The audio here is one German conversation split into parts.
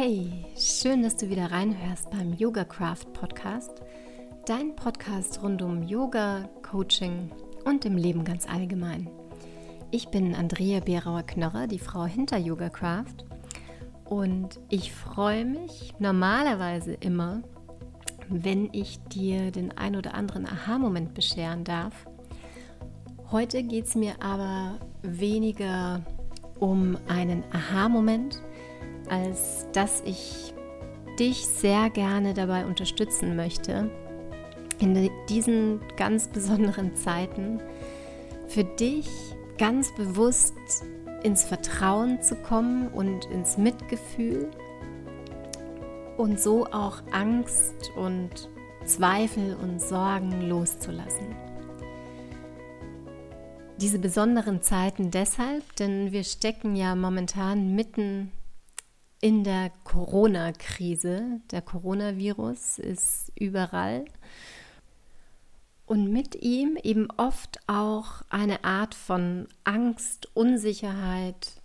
Hey, schön, dass du wieder reinhörst beim Yoga Craft Podcast, dein Podcast rund um Yoga, Coaching und im Leben ganz allgemein. Ich bin Andrea Berauer-Knörrer, die Frau hinter Yoga Craft und ich freue mich normalerweise immer, wenn ich dir den ein oder anderen Aha-Moment bescheren darf. Heute geht es mir aber weniger um einen Aha-Moment, als dass ich dich sehr gerne dabei unterstützen möchte, in diesen ganz besonderen Zeiten für dich ganz bewusst ins Vertrauen zu kommen und ins Mitgefühl und so auch Angst und Zweifel und Sorgen loszulassen. Diese besonderen Zeiten deshalb, denn wir stecken ja momentan mitten in der Corona-Krise. Der Coronavirus ist überall. Und mit ihm eben oft auch eine Art von Angst, Unsicherheit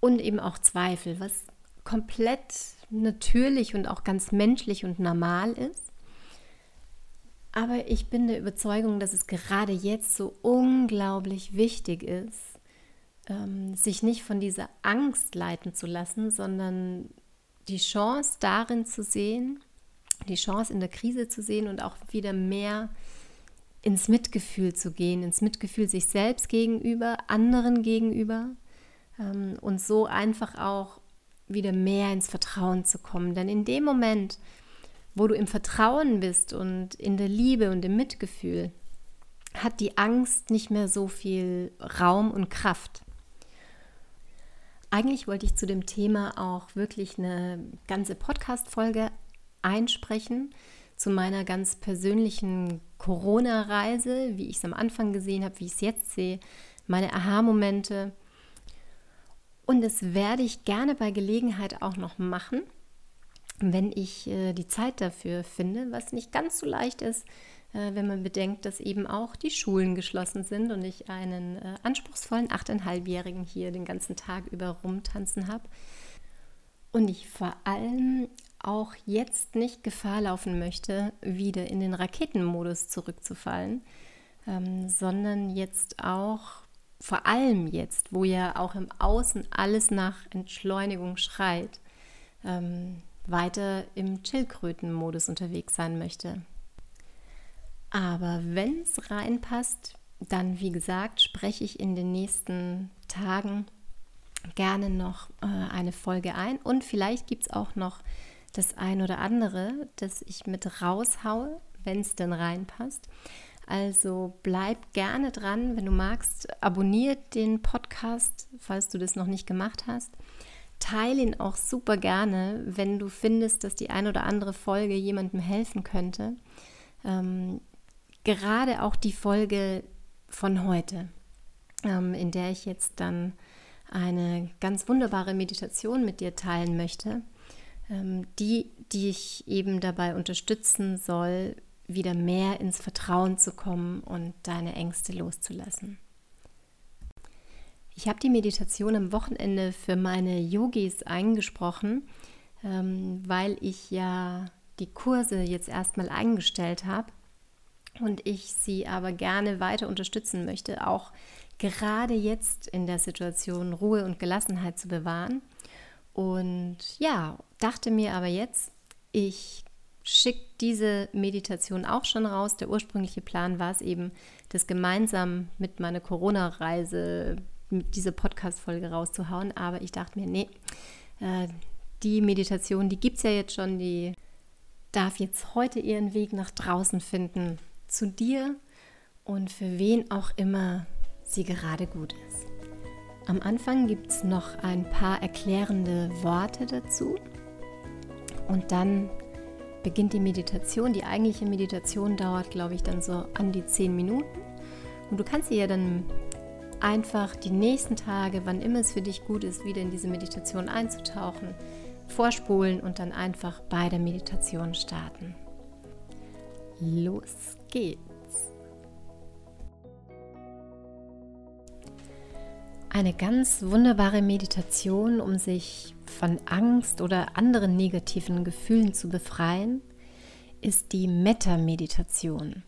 und eben auch Zweifel, was komplett natürlich und auch ganz menschlich und normal ist. Aber ich bin der Überzeugung, dass es gerade jetzt so unglaublich wichtig ist, ähm, sich nicht von dieser Angst leiten zu lassen, sondern die Chance darin zu sehen, die Chance in der Krise zu sehen und auch wieder mehr ins Mitgefühl zu gehen, ins Mitgefühl sich selbst gegenüber, anderen gegenüber ähm, und so einfach auch wieder mehr ins Vertrauen zu kommen. Denn in dem Moment, wo du im Vertrauen bist und in der Liebe und im Mitgefühl, hat die Angst nicht mehr so viel Raum und Kraft. Eigentlich wollte ich zu dem Thema auch wirklich eine ganze Podcast-Folge einsprechen zu meiner ganz persönlichen Corona-Reise, wie ich es am Anfang gesehen habe, wie ich es jetzt sehe, meine Aha-Momente. Und das werde ich gerne bei Gelegenheit auch noch machen, wenn ich äh, die Zeit dafür finde, was nicht ganz so leicht ist, wenn man bedenkt, dass eben auch die Schulen geschlossen sind und ich einen äh, anspruchsvollen achteinhalbjährigen hier den ganzen Tag über rumtanzen habe. Und ich vor allem auch jetzt nicht Gefahr laufen möchte, wieder in den Raketenmodus zurückzufallen, ähm, sondern jetzt auch, vor allem jetzt, wo ja auch im Außen alles nach Entschleunigung schreit, ähm, weiter im Chillkrötenmodus unterwegs sein möchte. Aber wenn es reinpasst, dann wie gesagt, spreche ich in den nächsten Tagen gerne noch äh, eine Folge ein und vielleicht gibt es auch noch das ein oder andere, das ich mit raushaue, wenn es denn reinpasst. Also bleib gerne dran, wenn du magst, abonniert den Podcast, falls du das noch nicht gemacht hast. Teile ihn auch super gerne, wenn du findest, dass die ein oder andere Folge jemandem helfen könnte. Ähm, gerade auch die Folge von heute, ähm, in der ich jetzt dann eine ganz wunderbare Meditation mit dir teilen möchte, ähm, die dich eben dabei unterstützen soll, wieder mehr ins Vertrauen zu kommen und deine Ängste loszulassen. Ich habe die Meditation am Wochenende für meine Yogis eingesprochen, ähm, weil ich ja die Kurse jetzt erstmal eingestellt habe und ich sie aber gerne weiter unterstützen möchte, auch gerade jetzt in der Situation Ruhe und Gelassenheit zu bewahren. Und ja, dachte mir aber jetzt, ich schicke diese Meditation auch schon raus. Der ursprüngliche Plan war es eben, das gemeinsam mit meiner Corona-Reise, mit dieser Podcast-Folge rauszuhauen. Aber ich dachte mir, nee, äh, die Meditation, die gibt es ja jetzt schon, die darf jetzt heute ihren Weg nach draußen finden zu dir und für wen auch immer sie gerade gut ist. Am Anfang gibt es noch ein paar erklärende Worte dazu und dann beginnt die Meditation. Die eigentliche Meditation dauert, glaube ich, dann so an die zehn Minuten und du kannst sie ja dann einfach die nächsten Tage, wann immer es für dich gut ist, wieder in diese Meditation einzutauchen, vorspulen und dann einfach bei der Meditation starten. Los geht's. Eine ganz wunderbare Meditation, um sich von Angst oder anderen negativen Gefühlen zu befreien, ist die Metta-Meditation.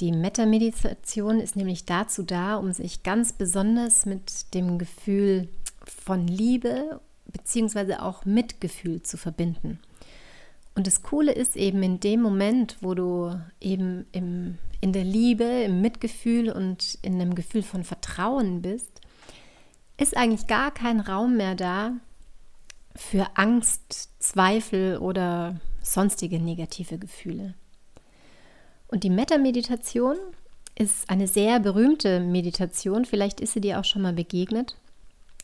Die Metta-Meditation ist nämlich dazu da, um sich ganz besonders mit dem Gefühl von Liebe bzw. auch Mitgefühl zu verbinden. Und das Coole ist eben in dem Moment, wo du eben im, in der Liebe, im Mitgefühl und in einem Gefühl von Vertrauen bist, ist eigentlich gar kein Raum mehr da für Angst, Zweifel oder sonstige negative Gefühle. Und die Metta-Meditation ist eine sehr berühmte Meditation, vielleicht ist sie dir auch schon mal begegnet.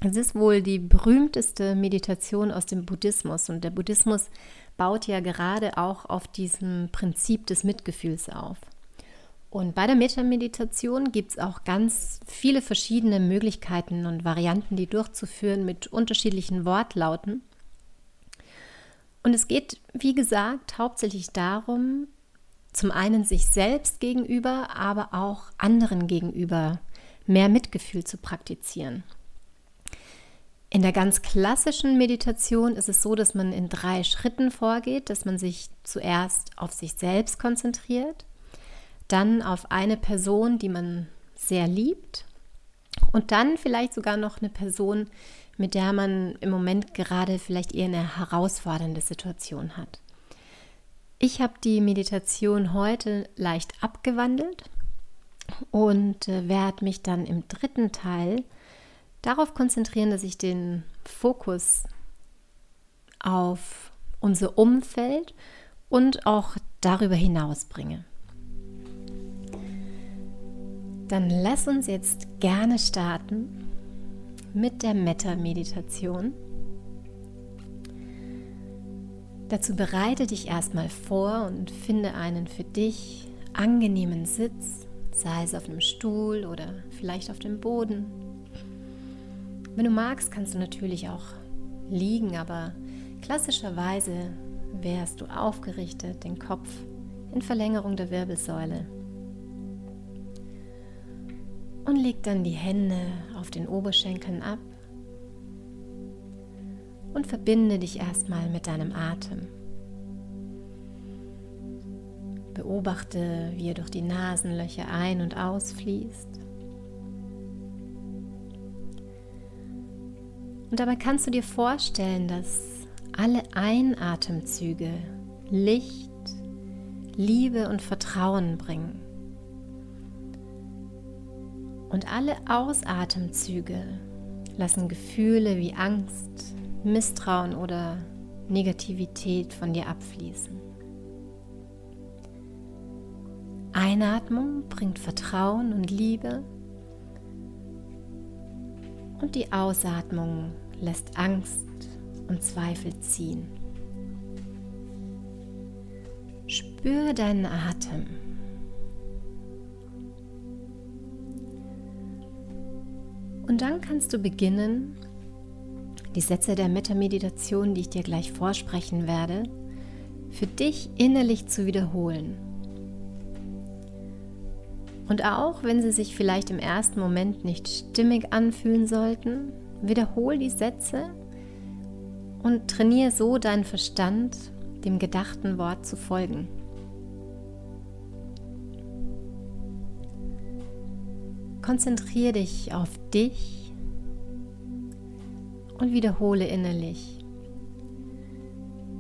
Es ist wohl die berühmteste Meditation aus dem Buddhismus und der Buddhismus baut ja gerade auch auf diesem Prinzip des Mitgefühls auf. Und bei der Metameditation gibt es auch ganz viele verschiedene Möglichkeiten und Varianten, die durchzuführen mit unterschiedlichen Wortlauten. Und es geht, wie gesagt, hauptsächlich darum, zum einen sich selbst gegenüber, aber auch anderen gegenüber mehr Mitgefühl zu praktizieren. In der ganz klassischen Meditation ist es so, dass man in drei Schritten vorgeht, dass man sich zuerst auf sich selbst konzentriert, dann auf eine Person, die man sehr liebt und dann vielleicht sogar noch eine Person, mit der man im Moment gerade vielleicht eher eine herausfordernde Situation hat. Ich habe die Meditation heute leicht abgewandelt und äh, werde mich dann im dritten Teil darauf konzentrieren, dass ich den Fokus auf unser Umfeld und auch darüber hinaus bringe. Dann lass uns jetzt gerne starten mit der Metta-Meditation. Dazu bereite dich erstmal vor und finde einen für dich angenehmen Sitz, sei es auf einem Stuhl oder vielleicht auf dem Boden. Wenn du magst, kannst du natürlich auch liegen, aber klassischerweise wärst du aufgerichtet, den Kopf in Verlängerung der Wirbelsäule. Und leg dann die Hände auf den Oberschenkeln ab und verbinde dich erstmal mit deinem Atem. Beobachte, wie er durch die Nasenlöcher ein- und ausfließt. Und dabei kannst du dir vorstellen, dass alle Einatemzüge Licht, Liebe und Vertrauen bringen. Und alle Ausatemzüge lassen Gefühle wie Angst, Misstrauen oder Negativität von dir abfließen. Einatmung bringt Vertrauen und Liebe und die Ausatmung lässt Angst und Zweifel ziehen. Spür deinen Atem. Und dann kannst du beginnen, die Sätze der Metameditation, die ich dir gleich vorsprechen werde, für dich innerlich zu wiederholen. Und auch wenn sie sich vielleicht im ersten Moment nicht stimmig anfühlen sollten, wiederhol die Sätze und trainiere so deinen Verstand, dem gedachten Wort zu folgen. Konzentriere dich auf dich und wiederhole innerlich.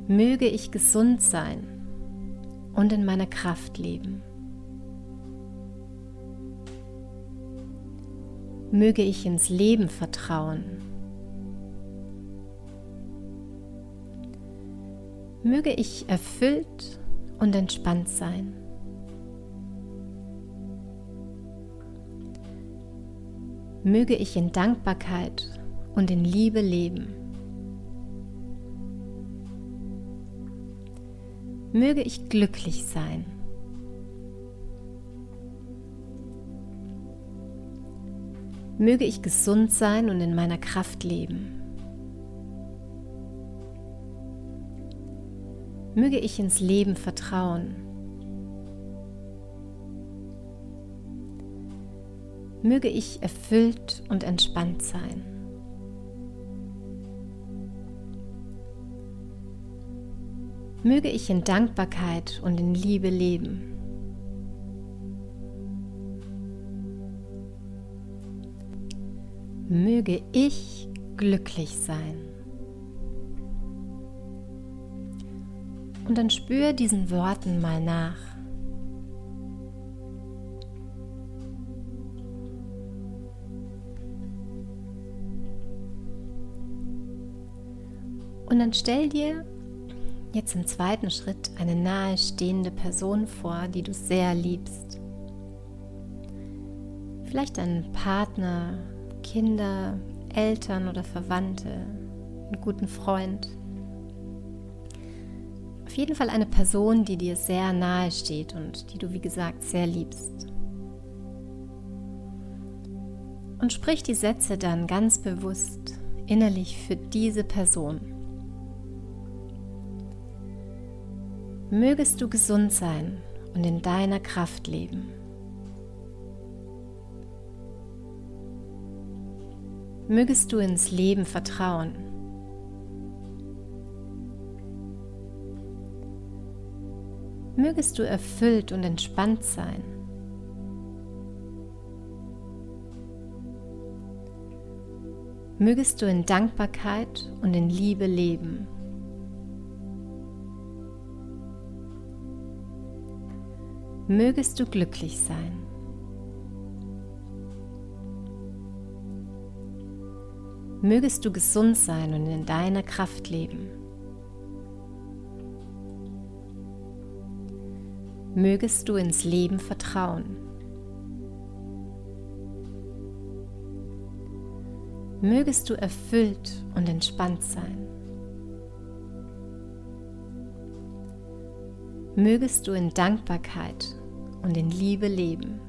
Möge ich gesund sein und in meiner Kraft leben. Möge ich ins Leben vertrauen. Möge ich erfüllt und entspannt sein. Möge ich in Dankbarkeit und in Liebe leben. Möge ich glücklich sein. Möge ich gesund sein und in meiner Kraft leben. Möge ich ins Leben vertrauen. Möge ich erfüllt und entspannt sein. Möge ich in Dankbarkeit und in Liebe leben. Möge ich glücklich sein. Und dann spür diesen Worten mal nach. Und dann stell dir jetzt im zweiten Schritt eine nahestehende Person vor, die du sehr liebst. Vielleicht einen Partner, Kinder, Eltern oder Verwandte, einen guten Freund. Auf jeden Fall eine Person, die dir sehr nahe steht und die du, wie gesagt, sehr liebst. Und sprich die Sätze dann ganz bewusst innerlich für diese Person. Mögest du gesund sein und in deiner Kraft leben. Mögest du ins Leben vertrauen. Mögest du erfüllt und entspannt sein. Mögest du in Dankbarkeit und in Liebe leben. Mögest du glücklich sein. Mögest du gesund sein und in deiner Kraft leben. Mögest du ins Leben vertrauen. Mögest du erfüllt und entspannt sein. Mögest du in Dankbarkeit und in Liebe leben.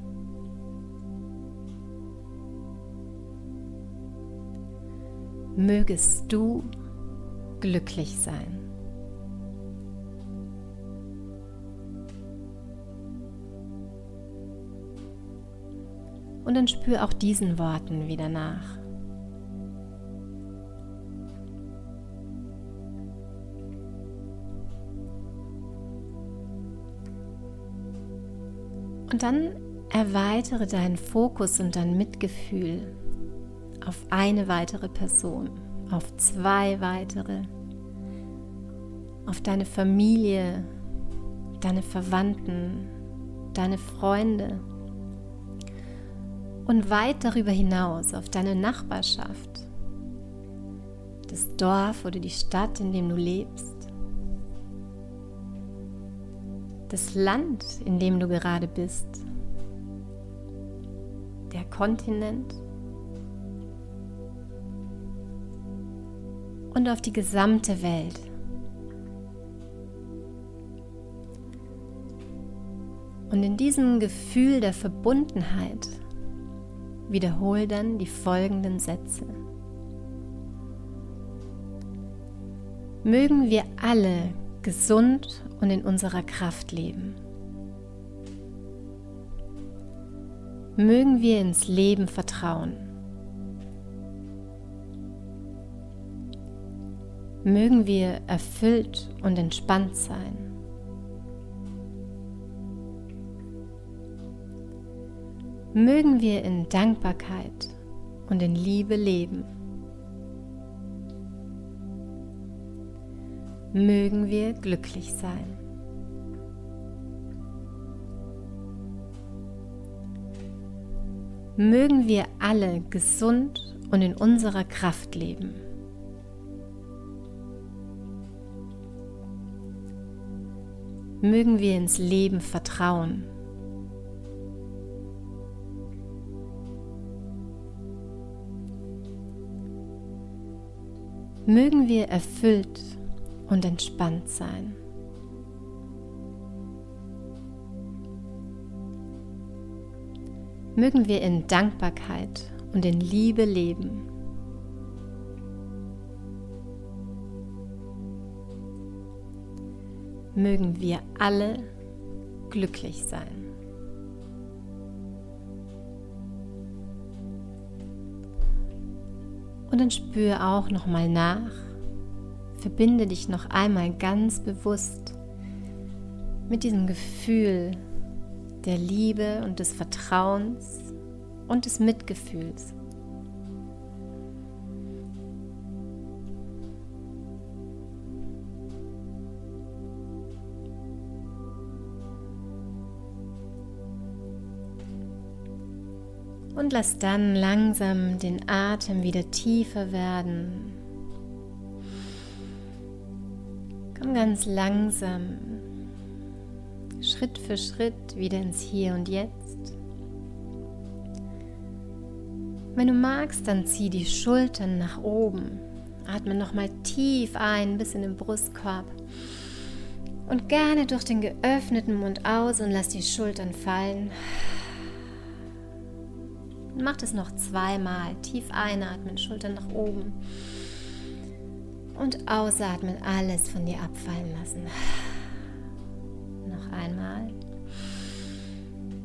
Mögest du glücklich sein. Und dann spür auch diesen Worten wieder nach. Und dann erweitere deinen Fokus und dein Mitgefühl auf eine weitere Person, auf zwei weitere, auf deine Familie, deine Verwandten, deine Freunde und weit darüber hinaus auf deine Nachbarschaft, das Dorf oder die Stadt, in dem du lebst, das Land, in dem du gerade bist, der Kontinent und auf die gesamte Welt. Und in diesem Gefühl der Verbundenheit wiederhole dann die folgenden Sätze. Mögen wir alle gesund und in unserer Kraft leben. Mögen wir ins Leben vertrauen. Mögen wir erfüllt und entspannt sein. Mögen wir in Dankbarkeit und in Liebe leben. Mögen wir glücklich sein. Mögen wir alle gesund und in unserer Kraft leben. Mögen wir ins Leben vertrauen. Mögen wir erfüllt und entspannt sein. Mögen wir in Dankbarkeit und in Liebe leben. Mögen wir alle glücklich sein. Und dann spüre auch noch mal nach verbinde dich noch einmal ganz bewusst mit diesem Gefühl der Liebe und des Vertrauens und des Mitgefühls. Und lass dann langsam den Atem wieder tiefer werden. Komm ganz langsam, Schritt für Schritt wieder ins Hier und Jetzt. Wenn du magst, dann zieh die Schultern nach oben. Atme nochmal tief ein bis in den Brustkorb. Und gerne durch den geöffneten Mund aus und lass die Schultern fallen. Mach das noch zweimal. Tief einatmen, Schultern nach oben. Und ausatmen, alles von dir abfallen lassen. Noch einmal.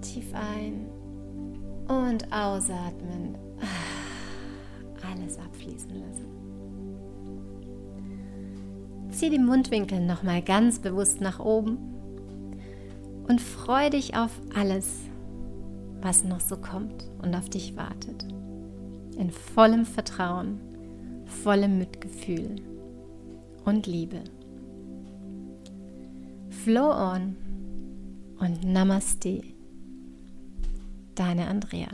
Tief ein und ausatmen. Alles abfließen lassen. Zieh die Mundwinkel nochmal ganz bewusst nach oben und freu dich auf alles, was noch so kommt und auf dich wartet. In vollem Vertrauen, vollem Mitgefühl und Liebe. Flow on und Namaste. Deine Andrea.